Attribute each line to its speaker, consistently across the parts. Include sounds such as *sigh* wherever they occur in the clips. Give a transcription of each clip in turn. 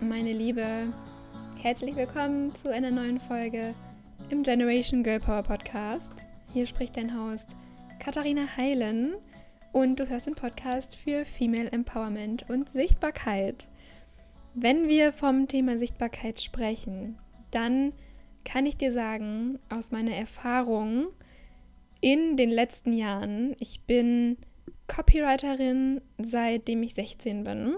Speaker 1: meine Liebe. Herzlich willkommen zu einer neuen Folge im Generation Girl Power Podcast. Hier spricht dein Host Katharina Heilen und du hörst den Podcast für Female Empowerment und Sichtbarkeit. Wenn wir vom Thema Sichtbarkeit sprechen, dann kann ich dir sagen, aus meiner Erfahrung in den letzten Jahren, ich bin Copywriterin, seitdem ich 16 bin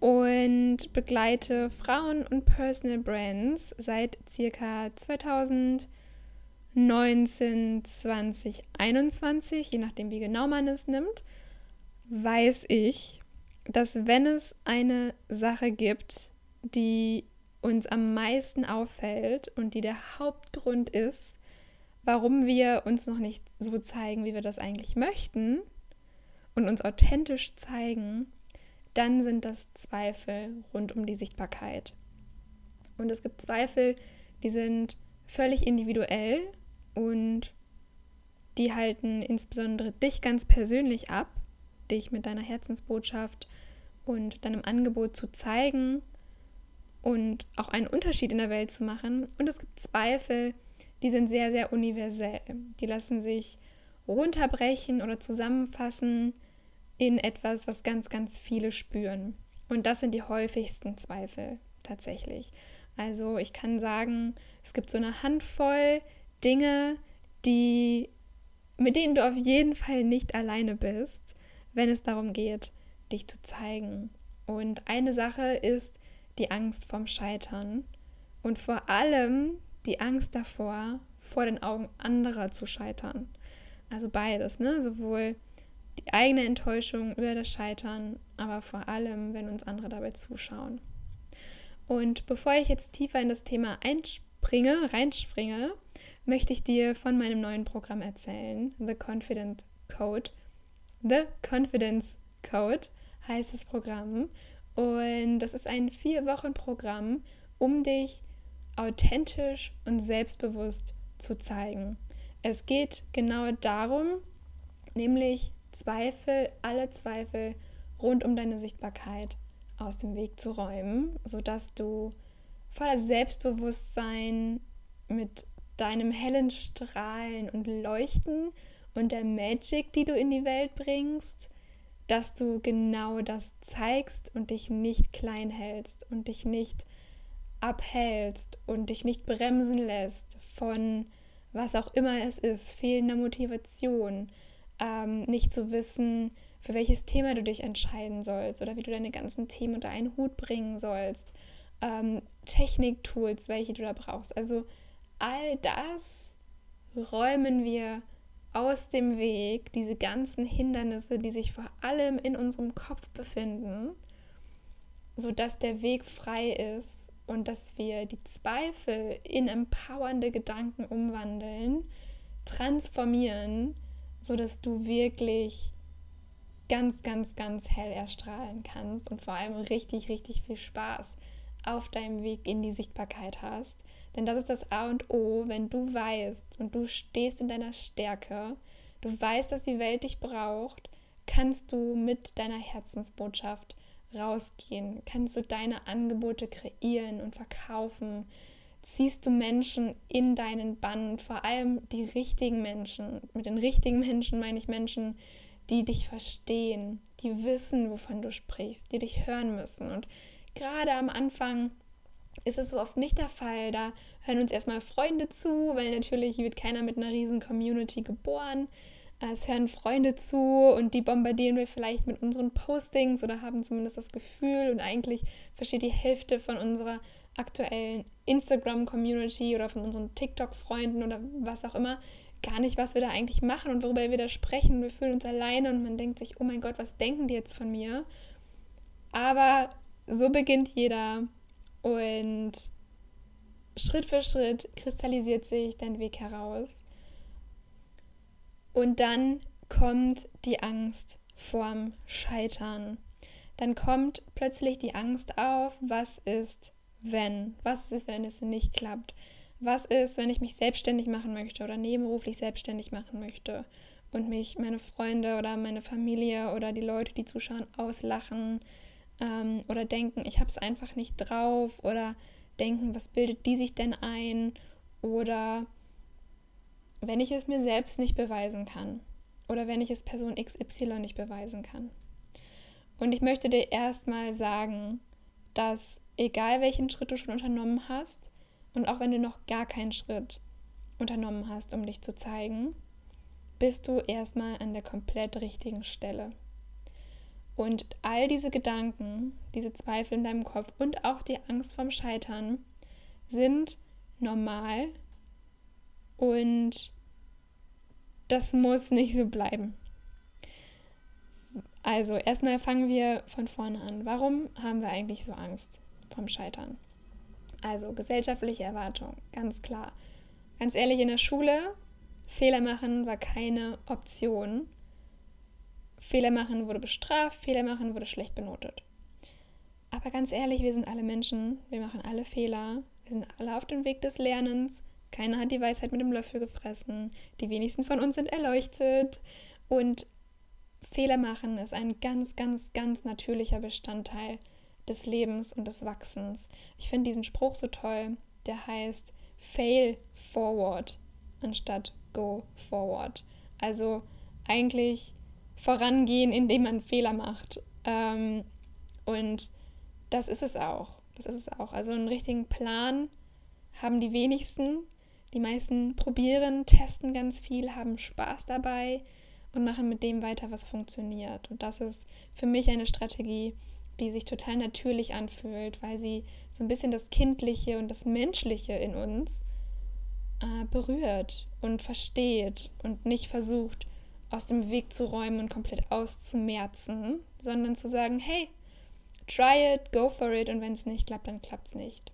Speaker 1: und begleite Frauen und Personal Brands seit circa 2019, 2021, je nachdem wie genau man es nimmt, weiß ich, dass wenn es eine Sache gibt, die uns am meisten auffällt und die der Hauptgrund ist, warum wir uns noch nicht so zeigen, wie wir das eigentlich möchten und uns authentisch zeigen, dann sind das Zweifel rund um die Sichtbarkeit. Und es gibt Zweifel, die sind völlig individuell und die halten insbesondere dich ganz persönlich ab, dich mit deiner Herzensbotschaft und deinem Angebot zu zeigen und auch einen Unterschied in der Welt zu machen. Und es gibt Zweifel, die sind sehr, sehr universell. Die lassen sich runterbrechen oder zusammenfassen in etwas, was ganz, ganz viele spüren. Und das sind die häufigsten Zweifel tatsächlich. Also ich kann sagen, es gibt so eine Handvoll Dinge, die, mit denen du auf jeden Fall nicht alleine bist, wenn es darum geht, dich zu zeigen. Und eine Sache ist die Angst vorm Scheitern und vor allem die Angst davor, vor den Augen anderer zu scheitern. Also beides, ne? Sowohl die eigene Enttäuschung über das Scheitern, aber vor allem, wenn uns andere dabei zuschauen. Und bevor ich jetzt tiefer in das Thema einspringe, reinspringe, möchte ich dir von meinem neuen Programm erzählen, The Confident Code. The Confidence Code heißt das Programm. Und das ist ein Vier-Wochen-Programm, um dich authentisch und selbstbewusst zu zeigen. Es geht genau darum, nämlich Zweifel, alle Zweifel rund um deine Sichtbarkeit aus dem Weg zu räumen, sodass du voller Selbstbewusstsein mit deinem hellen Strahlen und Leuchten und der Magic, die du in die Welt bringst, dass du genau das zeigst und dich nicht klein hältst und dich nicht abhältst und dich nicht bremsen lässt von was auch immer es ist, fehlender Motivation, ähm, nicht zu wissen, für welches Thema du dich entscheiden sollst oder wie du deine ganzen Themen unter einen Hut bringen sollst, ähm, Techniktools, welche du da brauchst. Also all das räumen wir aus dem Weg, diese ganzen Hindernisse, die sich vor allem in unserem Kopf befinden, sodass der Weg frei ist und dass wir die Zweifel in empowernde Gedanken umwandeln, transformieren sodass du wirklich ganz, ganz, ganz hell erstrahlen kannst und vor allem richtig, richtig viel Spaß auf deinem Weg in die Sichtbarkeit hast. Denn das ist das A und O, wenn du weißt und du stehst in deiner Stärke, du weißt, dass die Welt dich braucht, kannst du mit deiner Herzensbotschaft rausgehen, kannst du deine Angebote kreieren und verkaufen, ziehst du Menschen in deinen Bann, vor allem die richtigen Menschen. Mit den richtigen Menschen meine ich Menschen, die dich verstehen, die wissen, wovon du sprichst, die dich hören müssen. Und gerade am Anfang ist es so oft nicht der Fall. Da hören uns erstmal Freunde zu, weil natürlich wird keiner mit einer riesen Community geboren. Es hören Freunde zu und die bombardieren wir vielleicht mit unseren Postings oder haben zumindest das Gefühl und eigentlich versteht die Hälfte von unserer aktuellen Instagram-Community oder von unseren TikTok-Freunden oder was auch immer gar nicht, was wir da eigentlich machen und worüber wir da sprechen. Wir fühlen uns alleine und man denkt sich, oh mein Gott, was denken die jetzt von mir? Aber so beginnt jeder und Schritt für Schritt kristallisiert sich dein Weg heraus. Und dann kommt die Angst vorm Scheitern. Dann kommt plötzlich die Angst auf, was ist, wenn? Was ist, wenn es nicht klappt? Was ist, wenn ich mich selbstständig machen möchte oder nebenberuflich selbstständig machen möchte und mich meine Freunde oder meine Familie oder die Leute, die zuschauen, auslachen? ähm, oder denken, ich habe es einfach nicht drauf oder denken, was bildet die sich denn ein oder wenn ich es mir selbst nicht beweisen kann oder wenn ich es Person XY nicht beweisen kann. Und ich möchte dir erstmal sagen, dass egal welchen Schritt du schon unternommen hast und auch wenn du noch gar keinen Schritt unternommen hast, um dich zu zeigen, bist du erstmal an der komplett richtigen Stelle. Und all diese Gedanken, diese Zweifel in deinem Kopf und auch die Angst vorm Scheitern sind normal und das muss nicht so bleiben. Also erstmal fangen wir von vorne an. Warum haben wir eigentlich so Angst vom Scheitern? Also gesellschaftliche Erwartung, ganz klar. Ganz ehrlich, in der Schule, Fehler machen war keine Option. Fehler machen wurde bestraft, Fehler machen wurde schlecht benotet. Aber ganz ehrlich, wir sind alle Menschen, wir machen alle Fehler, wir sind alle auf dem Weg des Lernens. Keiner hat die Weisheit mit dem Löffel gefressen. Die wenigsten von uns sind erleuchtet. Und Fehler machen ist ein ganz, ganz, ganz natürlicher Bestandteil des Lebens und des Wachsens. Ich finde diesen Spruch so toll, der heißt Fail forward anstatt go forward. Also eigentlich vorangehen, indem man Fehler macht. Ähm, und das ist es auch. Das ist es auch. Also einen richtigen Plan haben die wenigsten. Die meisten probieren, testen ganz viel, haben Spaß dabei und machen mit dem weiter, was funktioniert. Und das ist für mich eine Strategie, die sich total natürlich anfühlt, weil sie so ein bisschen das Kindliche und das Menschliche in uns äh, berührt und versteht und nicht versucht, aus dem Weg zu räumen und komplett auszumerzen, sondern zu sagen, hey, try it, go for it und wenn es nicht klappt, dann klappt es nicht.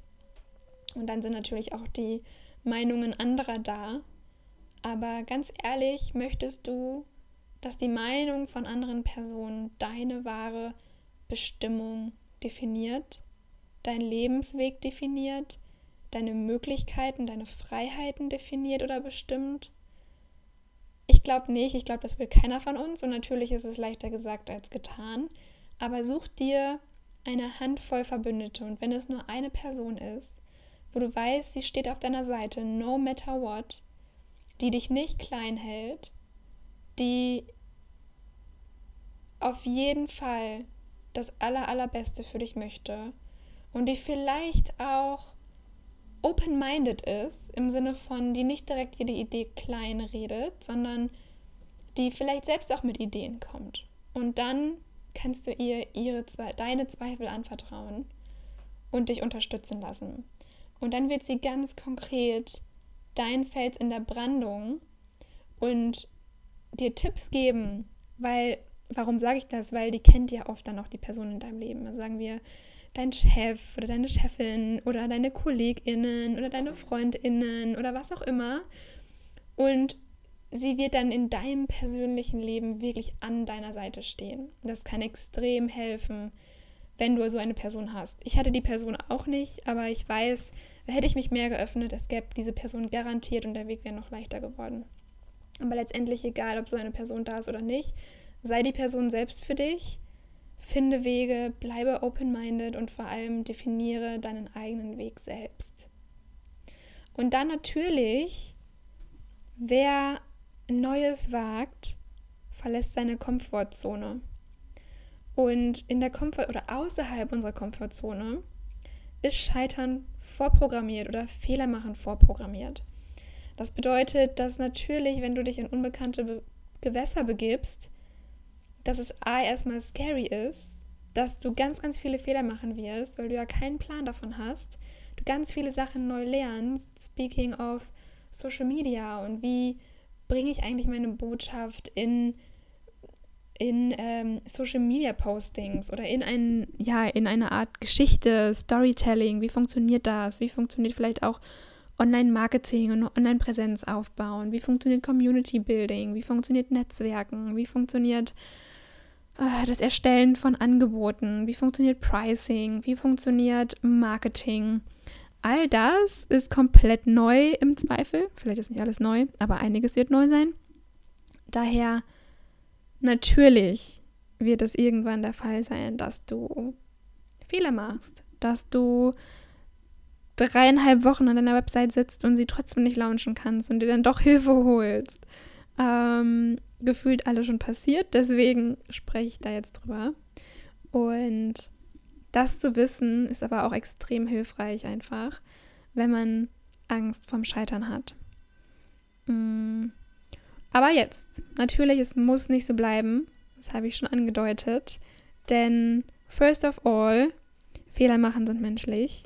Speaker 1: Und dann sind natürlich auch die Meinungen anderer da. Aber ganz ehrlich, möchtest du, dass die Meinung von anderen Personen deine wahre Bestimmung definiert, dein Lebensweg definiert, deine Möglichkeiten, deine Freiheiten definiert oder bestimmt? Ich glaube nicht, ich glaube, das will keiner von uns und natürlich ist es leichter gesagt als getan. Aber such dir eine Handvoll Verbündete und wenn es nur eine Person ist, wo du weißt, sie steht auf deiner Seite, no matter what, die dich nicht klein hält, die auf jeden Fall das aller, allerbeste für dich möchte und die vielleicht auch open-minded ist, im Sinne von, die nicht direkt jede Idee klein redet, sondern die vielleicht selbst auch mit Ideen kommt. Und dann kannst du ihr ihre, deine Zweifel anvertrauen und dich unterstützen lassen. Und dann wird sie ganz konkret dein Fels in der Brandung und dir Tipps geben, weil, warum sage ich das? Weil die kennt ja oft dann auch die Person in deinem Leben. Also sagen wir, dein Chef oder deine Chefin oder deine KollegInnen oder deine FreundInnen oder was auch immer. Und sie wird dann in deinem persönlichen Leben wirklich an deiner Seite stehen. Das kann extrem helfen, wenn du so eine Person hast. Ich hatte die Person auch nicht, aber ich weiß, hätte ich mich mehr geöffnet, es gäbe diese Person garantiert und der Weg wäre noch leichter geworden. Aber letztendlich egal, ob so eine Person da ist oder nicht, sei die Person selbst für dich, finde Wege, bleibe open-minded und vor allem definiere deinen eigenen Weg selbst. Und dann natürlich, wer Neues wagt, verlässt seine Komfortzone. Und in der Komfort oder außerhalb unserer Komfortzone ist Scheitern vorprogrammiert oder Fehler machen vorprogrammiert. Das bedeutet, dass natürlich, wenn du dich in unbekannte Be Gewässer begibst, dass es A erstmal scary ist, dass du ganz, ganz viele Fehler machen wirst, weil du ja keinen Plan davon hast, du ganz viele Sachen neu lernst, speaking of Social Media und wie bringe ich eigentlich meine Botschaft in, in ähm, Social Media Postings oder in, ein, ja, in eine Art Geschichte, Storytelling. Wie funktioniert das? Wie funktioniert vielleicht auch Online-Marketing und Online-Präsenz aufbauen? Wie funktioniert Community Building? Wie funktioniert Netzwerken? Wie funktioniert das Erstellen von Angeboten? Wie funktioniert Pricing? Wie funktioniert Marketing? All das ist komplett neu im Zweifel. Vielleicht ist nicht alles neu, aber einiges wird neu sein. Daher natürlich wird es irgendwann der Fall sein, dass du Fehler machst, dass du dreieinhalb Wochen an deiner Website sitzt und sie trotzdem nicht launchen kannst und dir dann doch Hilfe holst. Ähm, gefühlt alles schon passiert, deswegen spreche ich da jetzt drüber. Und das zu wissen ist aber auch extrem hilfreich einfach, wenn man Angst vom Scheitern hat. Mm. Aber jetzt, natürlich, es muss nicht so bleiben. Das habe ich schon angedeutet. Denn, first of all, Fehler machen sind menschlich.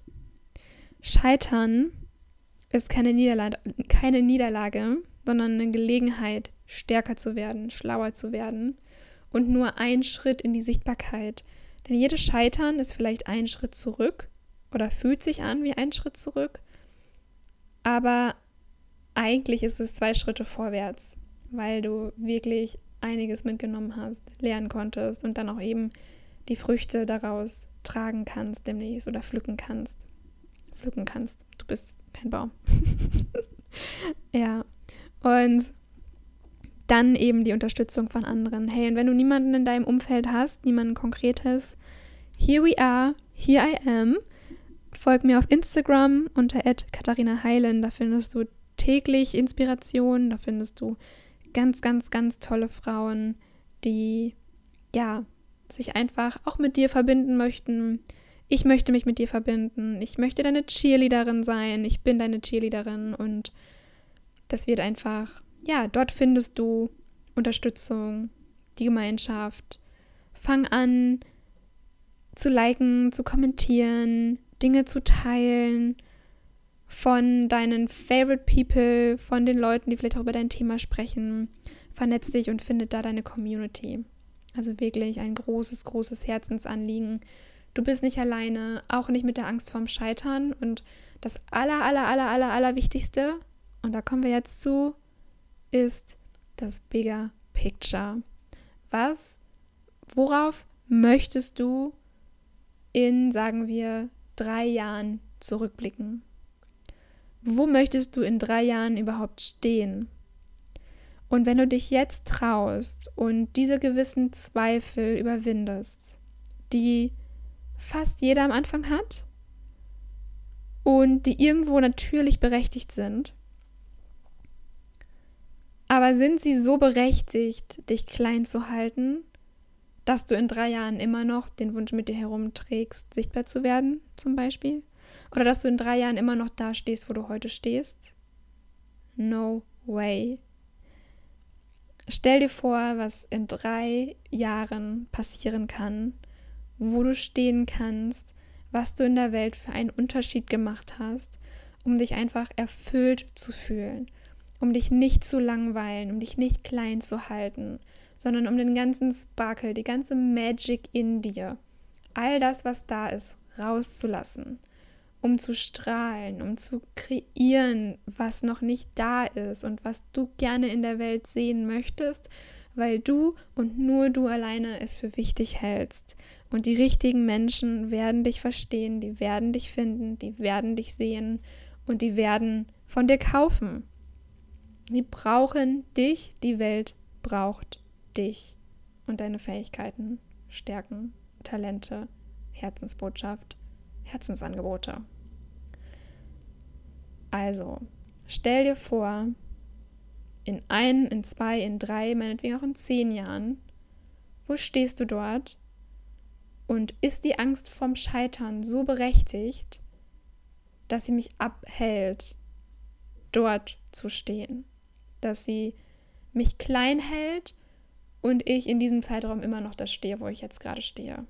Speaker 1: Scheitern ist keine Niederlage, keine Niederlage, sondern eine Gelegenheit, stärker zu werden, schlauer zu werden und nur ein Schritt in die Sichtbarkeit. Denn jedes Scheitern ist vielleicht ein Schritt zurück oder fühlt sich an wie ein Schritt zurück, aber eigentlich ist es zwei Schritte vorwärts, weil du wirklich einiges mitgenommen hast, lernen konntest und dann auch eben die Früchte daraus tragen kannst demnächst oder pflücken kannst. Pflücken kannst. Du bist kein Baum. *laughs* ja. Und dann eben die Unterstützung von anderen. Hey, und wenn du niemanden in deinem Umfeld hast, niemanden konkretes, here we are, here I am. Folg mir auf Instagram unter Katharina Heilen. Da findest du täglich Inspiration. Da findest du ganz, ganz, ganz tolle Frauen, die ja sich einfach auch mit dir verbinden möchten. Ich möchte mich mit dir verbinden. Ich möchte deine Cheerleaderin sein. Ich bin deine Cheerleaderin und das wird einfach, ja, dort findest du Unterstützung, die Gemeinschaft. Fang an zu liken, zu kommentieren, Dinge zu teilen von deinen Favorite People, von den Leuten, die vielleicht auch über dein Thema sprechen. Vernetz dich und findet da deine Community. Also wirklich ein großes, großes Herzensanliegen. Du bist nicht alleine, auch nicht mit der Angst vorm Scheitern. Und das aller, aller, aller, aller, aller Wichtigste, und da kommen wir jetzt zu, ist das Bigger Picture. Was, worauf möchtest du in, sagen wir, drei Jahren zurückblicken? Wo möchtest du in drei Jahren überhaupt stehen? Und wenn du dich jetzt traust und diese gewissen Zweifel überwindest, die fast jeder am Anfang hat und die irgendwo natürlich berechtigt sind, aber sind sie so berechtigt, dich klein zu halten, dass du in drei Jahren immer noch den Wunsch mit dir herumträgst, sichtbar zu werden, zum Beispiel? Oder dass du in drei Jahren immer noch da stehst, wo du heute stehst? No way. Stell dir vor, was in drei Jahren passieren kann, wo du stehen kannst, was du in der Welt für einen Unterschied gemacht hast, um dich einfach erfüllt zu fühlen, um dich nicht zu langweilen, um dich nicht klein zu halten, sondern um den ganzen Sparkle, die ganze Magic in dir, all das, was da ist, rauszulassen um zu strahlen, um zu kreieren, was noch nicht da ist und was du gerne in der Welt sehen möchtest, weil du und nur du alleine es für wichtig hältst. Und die richtigen Menschen werden dich verstehen, die werden dich finden, die werden dich sehen und die werden von dir kaufen. Die brauchen dich, die Welt braucht dich. Und deine Fähigkeiten, Stärken, Talente, Herzensbotschaft, Herzensangebote. Also, stell dir vor, in ein, in zwei, in drei, meinetwegen auch in zehn Jahren, wo stehst du dort? Und ist die Angst vom Scheitern so berechtigt, dass sie mich abhält, dort zu stehen, dass sie mich klein hält und ich in diesem Zeitraum immer noch da stehe, wo ich jetzt gerade stehe.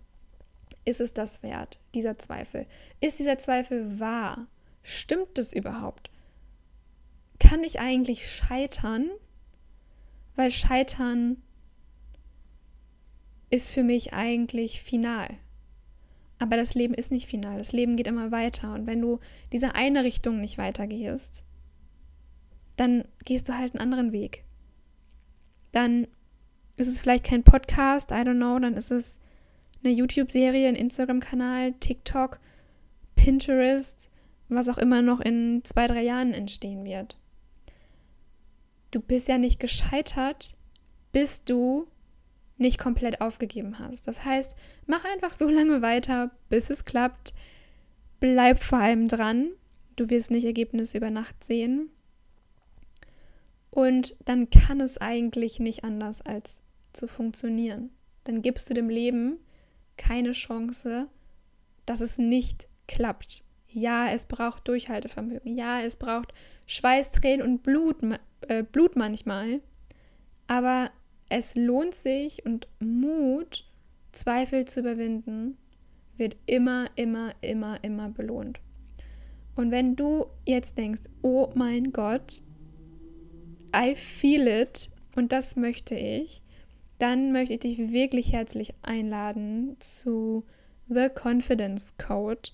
Speaker 1: Ist es das wert, dieser Zweifel? Ist dieser Zweifel wahr? Stimmt es überhaupt? Kann ich eigentlich scheitern? Weil scheitern ist für mich eigentlich final. Aber das Leben ist nicht final. Das Leben geht immer weiter. Und wenn du diese eine Richtung nicht weitergehst, dann gehst du halt einen anderen Weg. Dann ist es vielleicht kein Podcast, I don't know, dann ist es eine YouTube-Serie, ein Instagram-Kanal, TikTok, Pinterest, was auch immer noch in zwei, drei Jahren entstehen wird. Du bist ja nicht gescheitert, bis du nicht komplett aufgegeben hast. Das heißt, mach einfach so *laughs* lange weiter, bis es klappt. Bleib vor allem dran. Du wirst nicht Ergebnisse über Nacht sehen. Und dann kann es eigentlich nicht anders als zu funktionieren. Dann gibst du dem Leben keine Chance, dass es nicht klappt. Ja, es braucht Durchhaltevermögen. Ja, es braucht Schweiß, Tränen und Blut, äh, Blut manchmal. Aber es lohnt sich und Mut, Zweifel zu überwinden, wird immer, immer, immer, immer belohnt. Und wenn du jetzt denkst, oh mein Gott, I feel it und das möchte ich, dann möchte ich dich wirklich herzlich einladen zu The Confidence Code,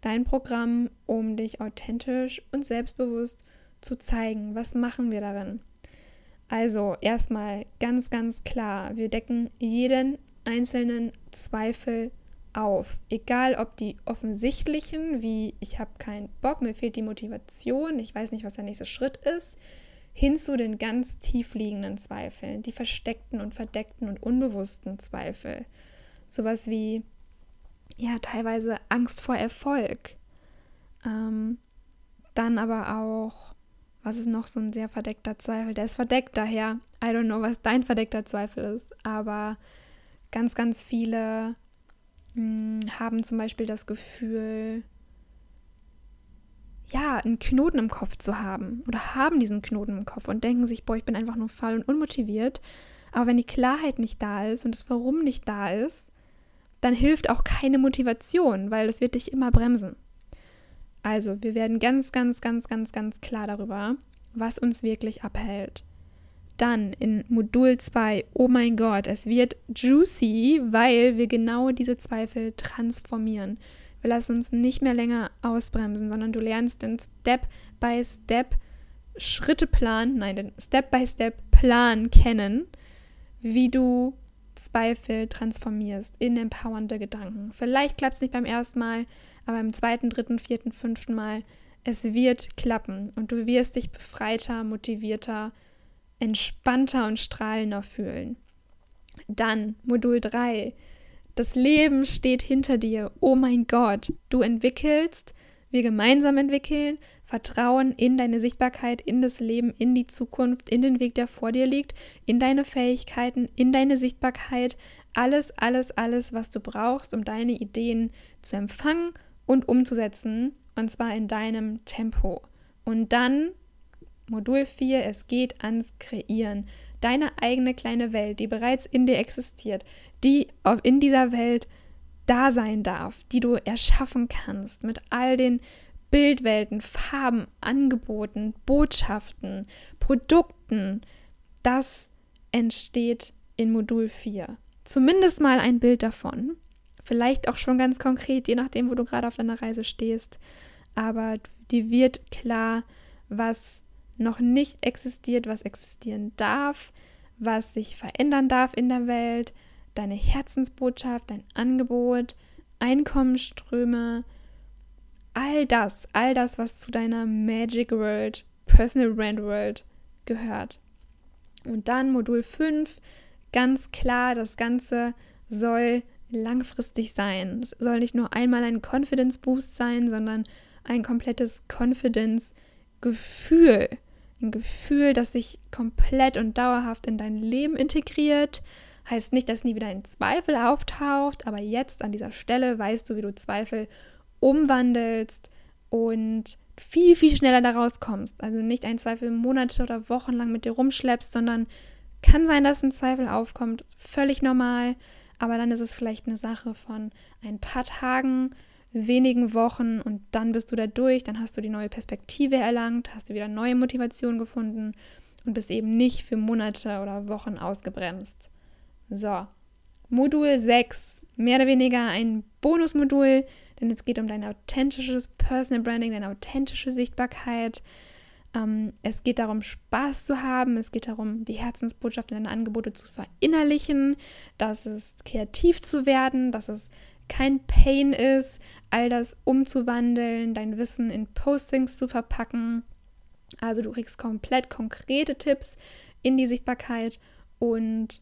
Speaker 1: dein Programm, um dich authentisch und selbstbewusst zu zeigen. Was machen wir darin? Also erstmal ganz, ganz klar, wir decken jeden einzelnen Zweifel auf. Egal ob die offensichtlichen, wie ich habe keinen Bock, mir fehlt die Motivation, ich weiß nicht, was der nächste Schritt ist, hin zu den ganz tief liegenden Zweifeln, die versteckten und verdeckten und unbewussten Zweifel. Sowas wie, ja, teilweise Angst vor Erfolg. Ähm, dann aber auch was ist noch so ein sehr verdeckter Zweifel? Der ist verdeckt daher. I don't know, was dein verdeckter Zweifel ist, aber ganz, ganz viele mh, hm, haben zum Beispiel das Gefühl, ja, einen Knoten im Kopf zu haben oder haben diesen Knoten im Kopf und denken sich, boah, ich bin einfach nur faul und unmotiviert. Aber wenn die Klarheit nicht da ist und das Warum nicht da ist, dann hilft auch keine Motivation, weil es wird dich immer bremsen. Also, wir werden ganz, ganz, ganz, ganz, ganz klar darüber, was uns wirklich abhält. Dann in Modul 2, oh mein Gott, es wird juicy, weil wir genau diese Zweifel transformieren. Wir lassen uns nicht mehr länger ausbremsen, sondern du lernst den Step-by-Step Schritteplan, nein, den Step-by-Step-Plan kennen, wie du Zweifel transformierst in empowernde Gedanken. Vielleicht klappt es nicht beim ersten Mal, aber im zweiten, dritten, vierten, fünften Mal, es wird klappen und du wirst dich befreiter, motivierter, entspannter und strahlender fühlen. Dann Modul 3. Das Leben steht hinter dir. Oh mein Gott, du entwickelst, wir gemeinsam entwickeln, Vertrauen in deine Sichtbarkeit, in das Leben, in die Zukunft, in den Weg, der vor dir liegt, in deine Fähigkeiten, in deine Sichtbarkeit. Alles, alles, alles, was du brauchst, um deine Ideen zu empfangen und umzusetzen, und zwar in deinem Tempo. Und dann Modul 4, es geht ans Kreieren. Deine eigene kleine Welt, die bereits in dir existiert, die in dieser Welt da sein darf, die du erschaffen kannst mit all den Bildwelten, Farben, Angeboten, Botschaften, Produkten, das entsteht in Modul 4. Zumindest mal ein Bild davon. Vielleicht auch schon ganz konkret, je nachdem, wo du gerade auf deiner Reise stehst. Aber dir wird klar, was noch nicht existiert, was existieren darf, was sich verändern darf in der Welt, deine Herzensbotschaft, dein Angebot, Einkommensströme, all das, all das, was zu deiner Magic World, Personal Brand World gehört. Und dann Modul 5, ganz klar, das Ganze soll langfristig sein. Es soll nicht nur einmal ein Confidence Boost sein, sondern ein komplettes Confidence-Gefühl. Ein Gefühl, das sich komplett und dauerhaft in dein Leben integriert. Heißt nicht, dass nie wieder ein Zweifel auftaucht, aber jetzt an dieser Stelle weißt du, wie du Zweifel umwandelst und viel, viel schneller daraus kommst. Also nicht ein Zweifel Monate oder Wochen lang mit dir rumschleppst, sondern kann sein, dass ein Zweifel aufkommt. Völlig normal aber dann ist es vielleicht eine Sache von ein paar Tagen, wenigen Wochen und dann bist du da durch, dann hast du die neue Perspektive erlangt, hast du wieder neue Motivation gefunden und bist eben nicht für Monate oder Wochen ausgebremst. So, Modul 6, mehr oder weniger ein Bonusmodul, denn es geht um dein authentisches Personal Branding, deine authentische Sichtbarkeit, ähm, es geht darum, Spaß zu haben. Es geht darum, die Herzensbotschaft in deine Angebote zu verinnerlichen, dass es kreativ zu werden, dass es kein Pain ist, all das umzuwandeln, dein Wissen in Postings zu verpacken. Also du kriegst komplett konkrete Tipps in die Sichtbarkeit und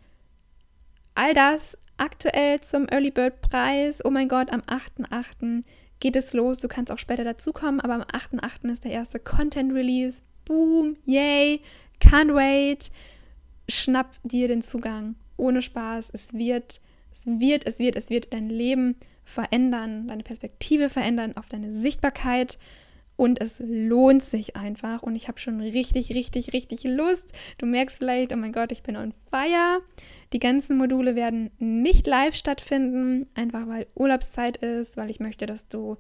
Speaker 1: all das aktuell zum Early Bird Preis. Oh mein Gott, am 8.8. geht es los. Du kannst auch später dazukommen, aber am 8.8. ist der erste Content Release. Boom, yay, can't wait. Schnapp dir den Zugang. Ohne Spaß. Es wird, es wird, es wird, es wird dein Leben verändern, deine Perspektive verändern, auf deine Sichtbarkeit und es lohnt sich einfach. Und ich habe schon richtig, richtig, richtig Lust. Du merkst vielleicht, oh mein Gott, ich bin on fire. Die ganzen Module werden nicht live stattfinden, einfach weil Urlaubszeit ist, weil ich möchte, dass du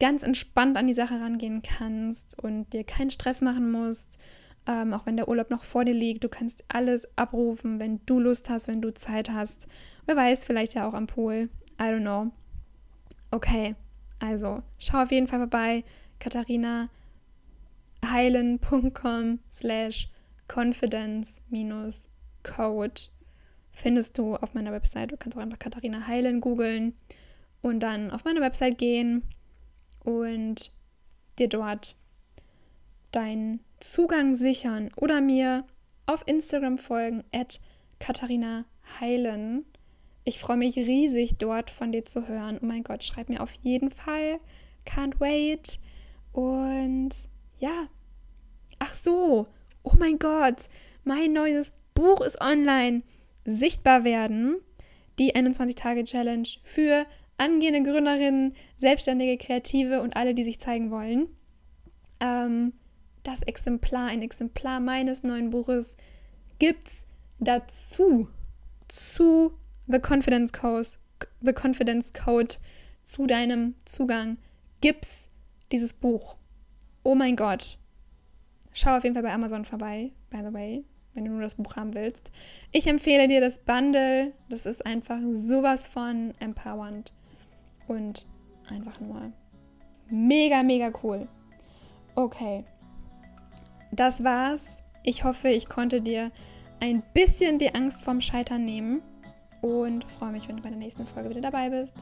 Speaker 1: ganz entspannt an die Sache rangehen kannst und dir keinen Stress machen musst. Ähm, auch wenn der Urlaub noch vor dir liegt, du kannst alles abrufen, wenn du Lust hast, wenn du Zeit hast. Wer weiß, vielleicht ja auch am Pool. I don't know. Okay, also schau auf jeden Fall vorbei katharinaheilen.com slash confidence minus code findest du auf meiner Website. Du kannst auch einfach Katharina Heilen googeln und dann auf meine Website gehen und dir dort deinen Zugang sichern oder mir auf Instagram folgen at Katharina Heilen. Ich freue mich riesig, dort von dir zu hören. Oh mein Gott, schreib mir auf jeden Fall. Can't wait. Und ja, ach so, oh mein Gott, mein neues Buch ist online. Sichtbar werden, die 21-Tage-Challenge für angehende Gründerinnen, Selbstständige, Kreative und alle, die sich zeigen wollen. Ähm, das Exemplar, ein Exemplar meines neuen Buches gibt's dazu. Zu The Confidence Code, The Confidence Code zu deinem Zugang gibt's dieses Buch. Oh mein Gott. Schau auf jeden Fall bei Amazon vorbei, by the way, wenn du nur das Buch haben willst. Ich empfehle dir das Bundle. Das ist einfach sowas von empowernd und einfach nur mega, mega cool. Okay. Das war's. Ich hoffe, ich konnte dir ein bisschen die Angst vorm Scheitern nehmen und freue mich, wenn du bei der nächsten Folge wieder dabei bist.